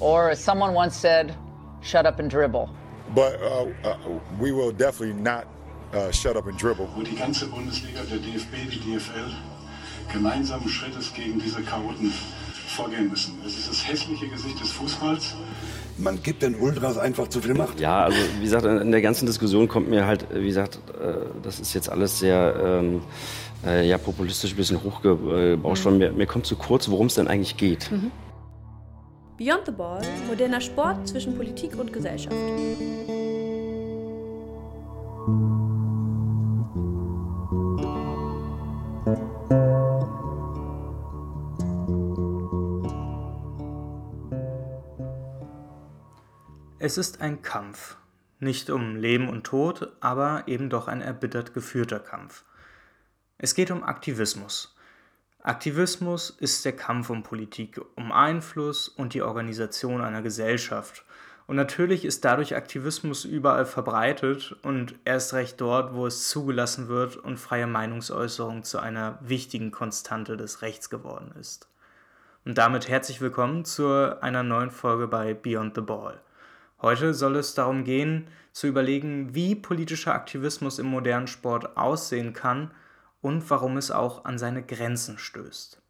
Or as someone once said, shut up and dribble. But uh, uh, we will definitely not uh, shut up and dribble. Wo die ganze Bundesliga, der DFB, die DFL gemeinsamen Schrittes gegen diese Chaoten vorgehen müssen. Es ist das hässliche Gesicht des Fußballs. Man gibt den Ultras einfach zu viel Macht. Ja, also wie gesagt, in der ganzen Diskussion kommt mir halt, wie gesagt, äh, das ist jetzt alles sehr ähm, äh, ja, populistisch ein bisschen hochgebauscht worden. Mhm. Mir, mir kommt zu kurz, worum es denn eigentlich geht. Mhm. Beyond the Ball, moderner Sport zwischen Politik und Gesellschaft. Es ist ein Kampf. Nicht um Leben und Tod, aber eben doch ein erbittert geführter Kampf. Es geht um Aktivismus. Aktivismus ist der Kampf um Politik, um Einfluss und die Organisation einer Gesellschaft. Und natürlich ist dadurch Aktivismus überall verbreitet und erst recht dort, wo es zugelassen wird und freie Meinungsäußerung zu einer wichtigen Konstante des Rechts geworden ist. Und damit herzlich willkommen zu einer neuen Folge bei Beyond the Ball. Heute soll es darum gehen, zu überlegen, wie politischer Aktivismus im modernen Sport aussehen kann und warum es auch an seine Grenzen stößt.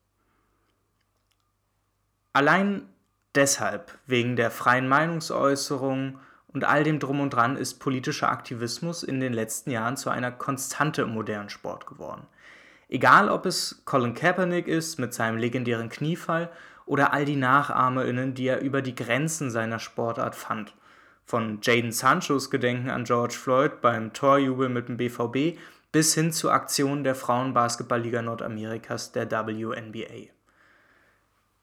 Allein deshalb, wegen der freien Meinungsäußerung und all dem drum und dran, ist politischer Aktivismus in den letzten Jahren zu einer Konstante im modernen Sport geworden. Egal ob es Colin Kaepernick ist mit seinem legendären Kniefall oder all die NachahmerInnen, die er über die Grenzen seiner Sportart fand. Von Jaden Sanchos Gedenken an George Floyd beim Torjubel mit dem BVB bis hin zu Aktionen der Frauenbasketballliga Nordamerikas, der WNBA.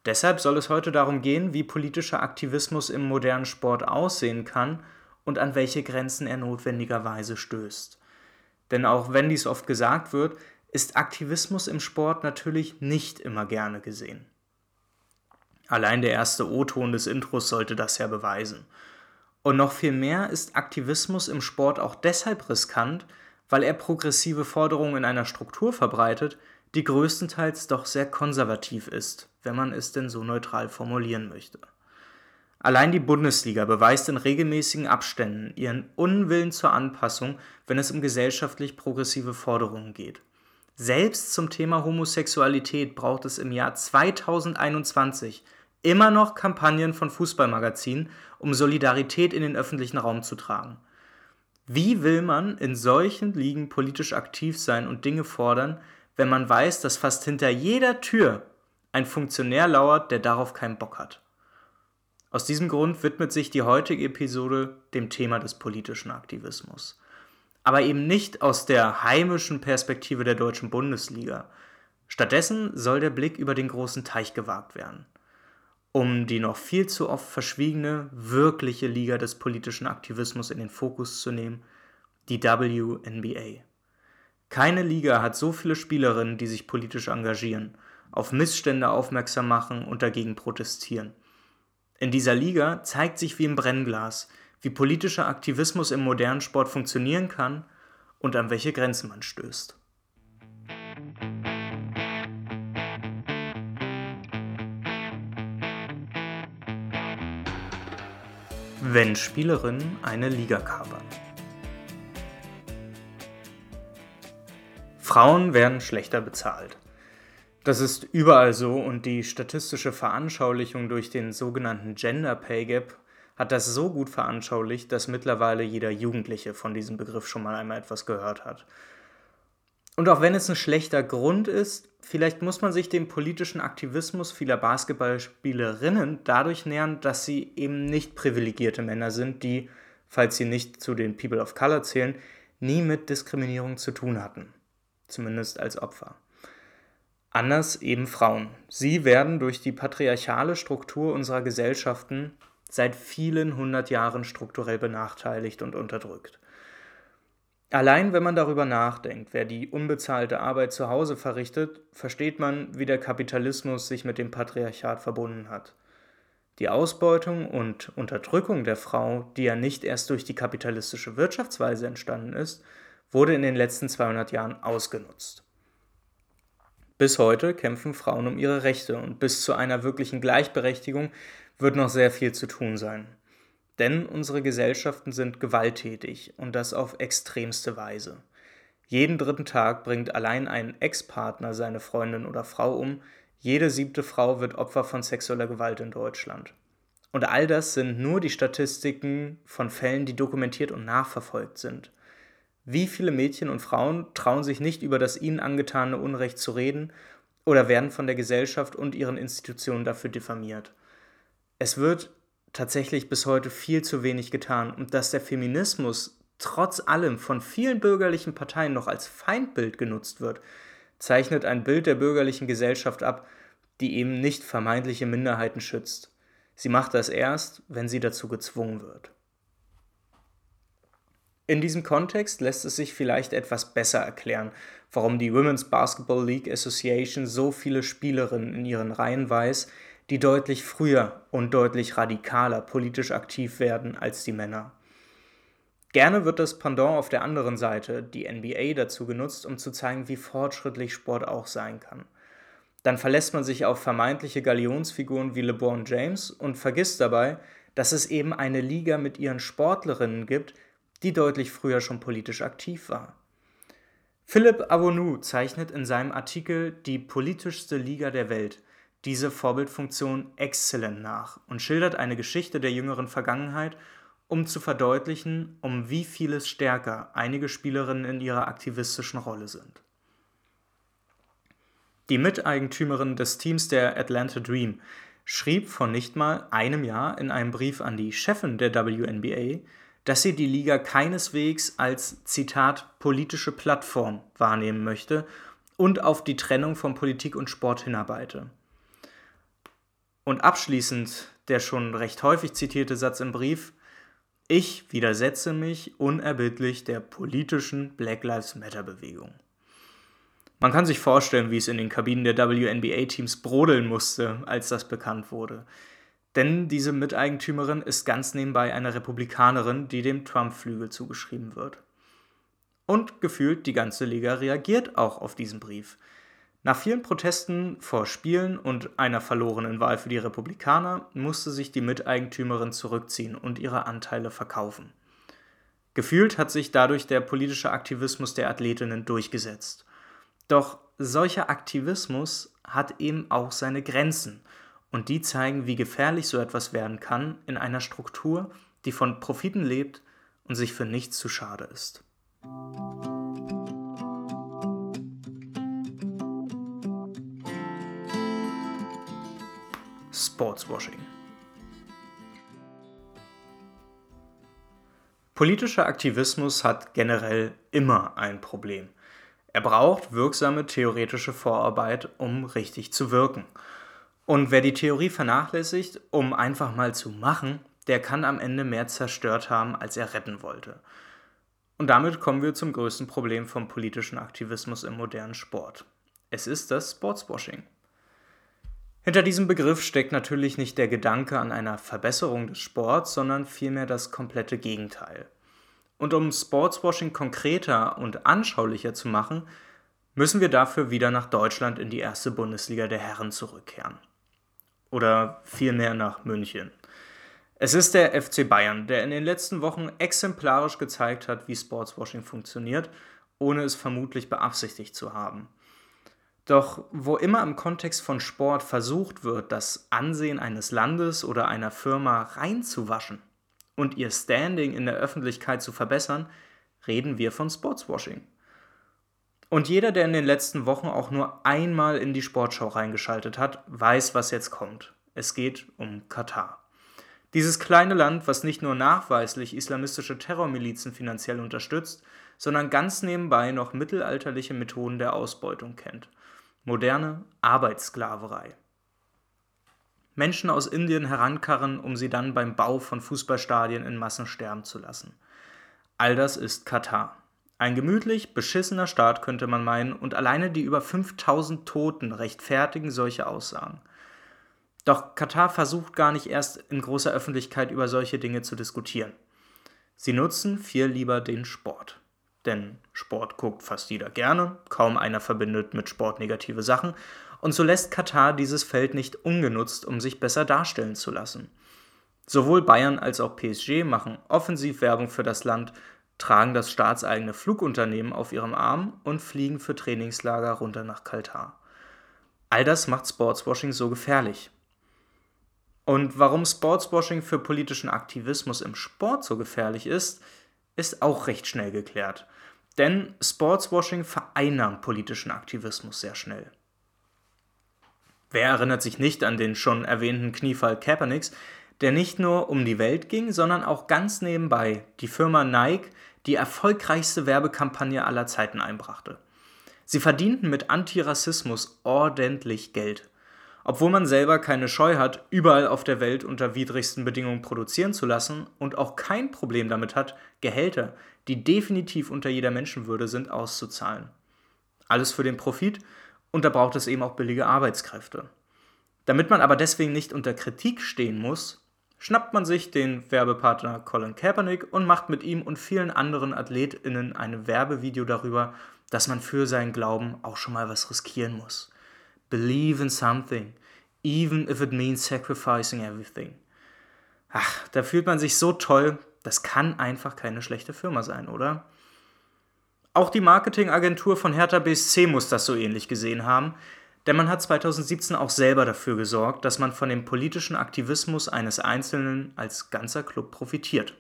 Deshalb soll es heute darum gehen, wie politischer Aktivismus im modernen Sport aussehen kann und an welche Grenzen er notwendigerweise stößt. Denn auch wenn dies oft gesagt wird, ist Aktivismus im Sport natürlich nicht immer gerne gesehen. Allein der erste O-Ton des Intros sollte das ja beweisen. Und noch viel mehr ist Aktivismus im Sport auch deshalb riskant, weil er progressive Forderungen in einer Struktur verbreitet, die größtenteils doch sehr konservativ ist, wenn man es denn so neutral formulieren möchte. Allein die Bundesliga beweist in regelmäßigen Abständen ihren Unwillen zur Anpassung, wenn es um gesellschaftlich progressive Forderungen geht. Selbst zum Thema Homosexualität braucht es im Jahr 2021 immer noch Kampagnen von Fußballmagazinen, um Solidarität in den öffentlichen Raum zu tragen. Wie will man in solchen Ligen politisch aktiv sein und Dinge fordern, wenn man weiß, dass fast hinter jeder Tür ein Funktionär lauert, der darauf keinen Bock hat? Aus diesem Grund widmet sich die heutige Episode dem Thema des politischen Aktivismus. Aber eben nicht aus der heimischen Perspektive der deutschen Bundesliga. Stattdessen soll der Blick über den großen Teich gewagt werden um die noch viel zu oft verschwiegene, wirkliche Liga des politischen Aktivismus in den Fokus zu nehmen, die WNBA. Keine Liga hat so viele Spielerinnen, die sich politisch engagieren, auf Missstände aufmerksam machen und dagegen protestieren. In dieser Liga zeigt sich wie im Brennglas, wie politischer Aktivismus im modernen Sport funktionieren kann und an welche Grenzen man stößt. Wenn Spielerinnen eine Liga kapern. Frauen werden schlechter bezahlt. Das ist überall so und die statistische Veranschaulichung durch den sogenannten Gender Pay Gap hat das so gut veranschaulicht, dass mittlerweile jeder Jugendliche von diesem Begriff schon mal einmal etwas gehört hat. Und auch wenn es ein schlechter Grund ist, vielleicht muss man sich dem politischen Aktivismus vieler Basketballspielerinnen dadurch nähern, dass sie eben nicht privilegierte Männer sind, die, falls sie nicht zu den People of Color zählen, nie mit Diskriminierung zu tun hatten. Zumindest als Opfer. Anders eben Frauen. Sie werden durch die patriarchale Struktur unserer Gesellschaften seit vielen hundert Jahren strukturell benachteiligt und unterdrückt. Allein wenn man darüber nachdenkt, wer die unbezahlte Arbeit zu Hause verrichtet, versteht man, wie der Kapitalismus sich mit dem Patriarchat verbunden hat. Die Ausbeutung und Unterdrückung der Frau, die ja nicht erst durch die kapitalistische Wirtschaftsweise entstanden ist, wurde in den letzten 200 Jahren ausgenutzt. Bis heute kämpfen Frauen um ihre Rechte und bis zu einer wirklichen Gleichberechtigung wird noch sehr viel zu tun sein. Denn unsere Gesellschaften sind gewalttätig und das auf extremste Weise. Jeden dritten Tag bringt allein ein Ex-Partner seine Freundin oder Frau um, jede siebte Frau wird Opfer von sexueller Gewalt in Deutschland. Und all das sind nur die Statistiken von Fällen, die dokumentiert und nachverfolgt sind. Wie viele Mädchen und Frauen trauen sich nicht über das ihnen angetane Unrecht zu reden oder werden von der Gesellschaft und ihren Institutionen dafür diffamiert? Es wird tatsächlich bis heute viel zu wenig getan und dass der Feminismus trotz allem von vielen bürgerlichen Parteien noch als Feindbild genutzt wird, zeichnet ein Bild der bürgerlichen Gesellschaft ab, die eben nicht vermeintliche Minderheiten schützt. Sie macht das erst, wenn sie dazu gezwungen wird. In diesem Kontext lässt es sich vielleicht etwas besser erklären, warum die Women's Basketball League Association so viele Spielerinnen in ihren Reihen weiß, die deutlich früher und deutlich radikaler politisch aktiv werden als die Männer. Gerne wird das Pendant auf der anderen Seite, die NBA, dazu genutzt, um zu zeigen, wie fortschrittlich Sport auch sein kann. Dann verlässt man sich auf vermeintliche Galionsfiguren wie LeBron James und vergisst dabei, dass es eben eine Liga mit ihren Sportlerinnen gibt, die deutlich früher schon politisch aktiv war. Philipp Avonou zeichnet in seinem Artikel Die politischste Liga der Welt diese Vorbildfunktion exzellent nach und schildert eine Geschichte der jüngeren Vergangenheit, um zu verdeutlichen, um wie vieles stärker einige Spielerinnen in ihrer aktivistischen Rolle sind. Die Miteigentümerin des Teams der Atlanta Dream schrieb vor nicht mal einem Jahr in einem Brief an die Chefin der WNBA, dass sie die Liga keineswegs als Zitat politische Plattform wahrnehmen möchte und auf die Trennung von Politik und Sport hinarbeite. Und abschließend der schon recht häufig zitierte Satz im Brief, ich widersetze mich unerbittlich der politischen Black Lives Matter Bewegung. Man kann sich vorstellen, wie es in den Kabinen der WNBA-Teams brodeln musste, als das bekannt wurde. Denn diese Miteigentümerin ist ganz nebenbei eine Republikanerin, die dem Trump-Flügel zugeschrieben wird. Und gefühlt die ganze Liga reagiert auch auf diesen Brief. Nach vielen Protesten vor Spielen und einer verlorenen Wahl für die Republikaner musste sich die Miteigentümerin zurückziehen und ihre Anteile verkaufen. Gefühlt hat sich dadurch der politische Aktivismus der Athletinnen durchgesetzt. Doch solcher Aktivismus hat eben auch seine Grenzen und die zeigen, wie gefährlich so etwas werden kann in einer Struktur, die von Profiten lebt und sich für nichts zu schade ist. Sportswashing. Politischer Aktivismus hat generell immer ein Problem. Er braucht wirksame theoretische Vorarbeit, um richtig zu wirken. Und wer die Theorie vernachlässigt, um einfach mal zu machen, der kann am Ende mehr zerstört haben, als er retten wollte. Und damit kommen wir zum größten Problem vom politischen Aktivismus im modernen Sport. Es ist das Sportswashing. Hinter diesem Begriff steckt natürlich nicht der Gedanke an einer Verbesserung des Sports, sondern vielmehr das komplette Gegenteil. Und um Sportswashing konkreter und anschaulicher zu machen, müssen wir dafür wieder nach Deutschland in die erste Bundesliga der Herren zurückkehren. Oder vielmehr nach München. Es ist der FC Bayern, der in den letzten Wochen exemplarisch gezeigt hat, wie Sportswashing funktioniert, ohne es vermutlich beabsichtigt zu haben. Doch wo immer im Kontext von Sport versucht wird, das Ansehen eines Landes oder einer Firma reinzuwaschen und ihr Standing in der Öffentlichkeit zu verbessern, reden wir von Sportswashing. Und jeder, der in den letzten Wochen auch nur einmal in die Sportschau reingeschaltet hat, weiß, was jetzt kommt. Es geht um Katar. Dieses kleine Land, was nicht nur nachweislich islamistische Terrormilizen finanziell unterstützt, sondern ganz nebenbei noch mittelalterliche Methoden der Ausbeutung kennt moderne Arbeitssklaverei. Menschen aus Indien herankarren, um sie dann beim Bau von Fußballstadien in Massen sterben zu lassen. All das ist Katar. Ein gemütlich beschissener Staat könnte man meinen, und alleine die über 5000 Toten rechtfertigen solche Aussagen. Doch Katar versucht gar nicht erst in großer Öffentlichkeit über solche Dinge zu diskutieren. Sie nutzen viel lieber den Sport denn Sport guckt fast jeder gerne, kaum einer verbindet mit Sport negative Sachen und so lässt Katar dieses Feld nicht ungenutzt, um sich besser darstellen zu lassen. Sowohl Bayern als auch PSG machen offensiv Werbung für das Land, tragen das staatseigene Flugunternehmen auf ihrem Arm und fliegen für Trainingslager runter nach Katar. All das macht Sportswashing so gefährlich. Und warum Sportswashing für politischen Aktivismus im Sport so gefährlich ist, ist auch recht schnell geklärt. Denn Sportswashing vereinnahmt politischen Aktivismus sehr schnell. Wer erinnert sich nicht an den schon erwähnten Kniefall Kaepernicks, der nicht nur um die Welt ging, sondern auch ganz nebenbei die Firma Nike die erfolgreichste Werbekampagne aller Zeiten einbrachte. Sie verdienten mit Antirassismus ordentlich Geld. Obwohl man selber keine Scheu hat, überall auf der Welt unter widrigsten Bedingungen produzieren zu lassen und auch kein Problem damit hat, Gehälter, die definitiv unter jeder Menschenwürde sind, auszuzahlen. Alles für den Profit und da braucht es eben auch billige Arbeitskräfte. Damit man aber deswegen nicht unter Kritik stehen muss, schnappt man sich den Werbepartner Colin Kaepernick und macht mit ihm und vielen anderen AthletInnen ein Werbevideo darüber, dass man für seinen Glauben auch schon mal was riskieren muss. Believe in something, even if it means sacrificing everything. Ach, da fühlt man sich so toll, das kann einfach keine schlechte Firma sein, oder? Auch die Marketingagentur von Hertha BSC muss das so ähnlich gesehen haben, denn man hat 2017 auch selber dafür gesorgt, dass man von dem politischen Aktivismus eines Einzelnen als ganzer Club profitiert.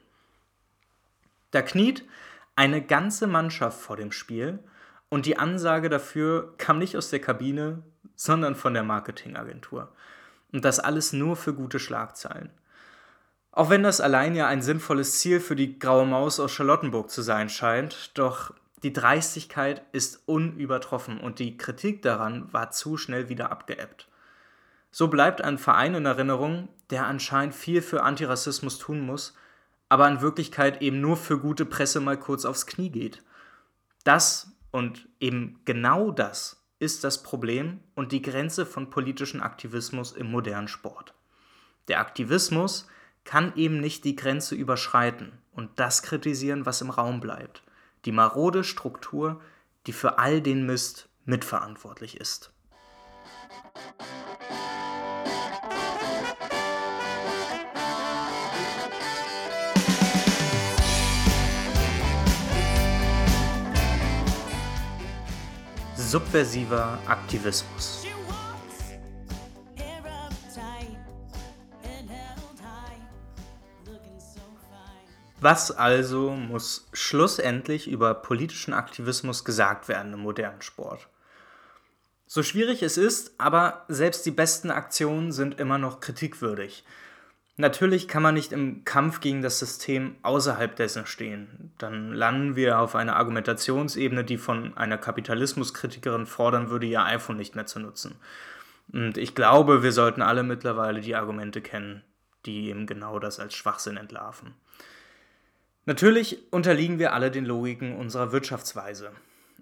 Da kniet eine ganze Mannschaft vor dem Spiel und die Ansage dafür kam nicht aus der Kabine, sondern von der Marketingagentur. Und das alles nur für gute Schlagzeilen. Auch wenn das allein ja ein sinnvolles Ziel für die graue Maus aus Charlottenburg zu sein scheint, doch die Dreistigkeit ist unübertroffen und die Kritik daran war zu schnell wieder abgeebbt. So bleibt ein Verein in Erinnerung, der anscheinend viel für Antirassismus tun muss, aber in Wirklichkeit eben nur für gute Presse mal kurz aufs Knie geht. Das und eben genau das ist das Problem und die Grenze von politischem Aktivismus im modernen Sport. Der Aktivismus kann eben nicht die Grenze überschreiten und das kritisieren, was im Raum bleibt die marode Struktur, die für all den Mist mitverantwortlich ist. Subversiver Aktivismus. Was also muss schlussendlich über politischen Aktivismus gesagt werden im modernen Sport? So schwierig es ist, aber selbst die besten Aktionen sind immer noch kritikwürdig. Natürlich kann man nicht im Kampf gegen das System außerhalb dessen stehen. Dann landen wir auf einer Argumentationsebene, die von einer Kapitalismuskritikerin fordern würde, ihr iPhone nicht mehr zu nutzen. Und ich glaube, wir sollten alle mittlerweile die Argumente kennen, die eben genau das als Schwachsinn entlarven. Natürlich unterliegen wir alle den Logiken unserer Wirtschaftsweise.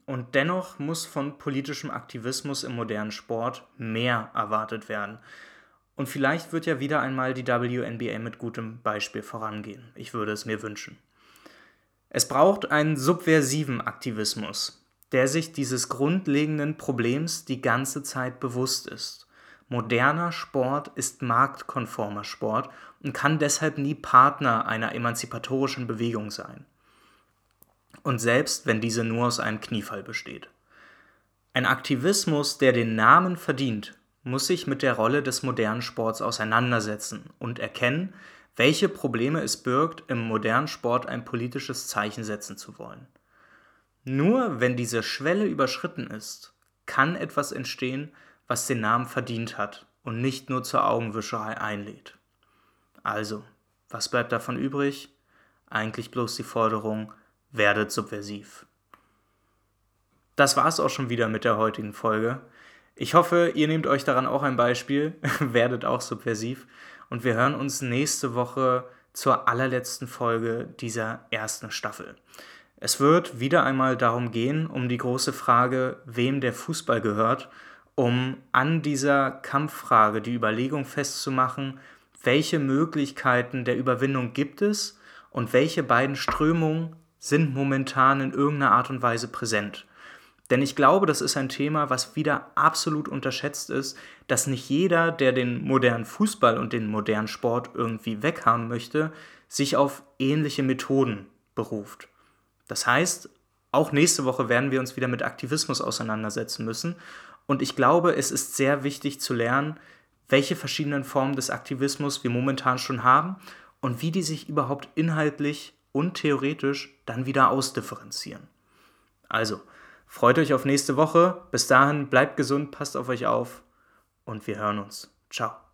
Und dennoch muss von politischem Aktivismus im modernen Sport mehr erwartet werden. Und vielleicht wird ja wieder einmal die WNBA mit gutem Beispiel vorangehen. Ich würde es mir wünschen. Es braucht einen subversiven Aktivismus, der sich dieses grundlegenden Problems die ganze Zeit bewusst ist. Moderner Sport ist marktkonformer Sport und kann deshalb nie Partner einer emanzipatorischen Bewegung sein. Und selbst wenn diese nur aus einem Kniefall besteht. Ein Aktivismus, der den Namen verdient, muss sich mit der Rolle des modernen Sports auseinandersetzen und erkennen, welche Probleme es birgt, im modernen Sport ein politisches Zeichen setzen zu wollen. Nur wenn diese Schwelle überschritten ist, kann etwas entstehen, was den Namen verdient hat und nicht nur zur Augenwischerei einlädt. Also, was bleibt davon übrig? Eigentlich bloß die Forderung, werdet subversiv. Das war's auch schon wieder mit der heutigen Folge. Ich hoffe, ihr nehmt euch daran auch ein Beispiel, werdet auch subversiv und wir hören uns nächste Woche zur allerletzten Folge dieser ersten Staffel. Es wird wieder einmal darum gehen, um die große Frage, wem der Fußball gehört um an dieser Kampffrage die Überlegung festzumachen, welche Möglichkeiten der Überwindung gibt es und welche beiden Strömungen sind momentan in irgendeiner Art und Weise präsent. Denn ich glaube, das ist ein Thema, was wieder absolut unterschätzt ist, dass nicht jeder, der den modernen Fußball und den modernen Sport irgendwie weghaben möchte, sich auf ähnliche Methoden beruft. Das heißt, auch nächste Woche werden wir uns wieder mit Aktivismus auseinandersetzen müssen. Und ich glaube, es ist sehr wichtig zu lernen, welche verschiedenen Formen des Aktivismus wir momentan schon haben und wie die sich überhaupt inhaltlich und theoretisch dann wieder ausdifferenzieren. Also, freut euch auf nächste Woche. Bis dahin bleibt gesund, passt auf euch auf und wir hören uns. Ciao.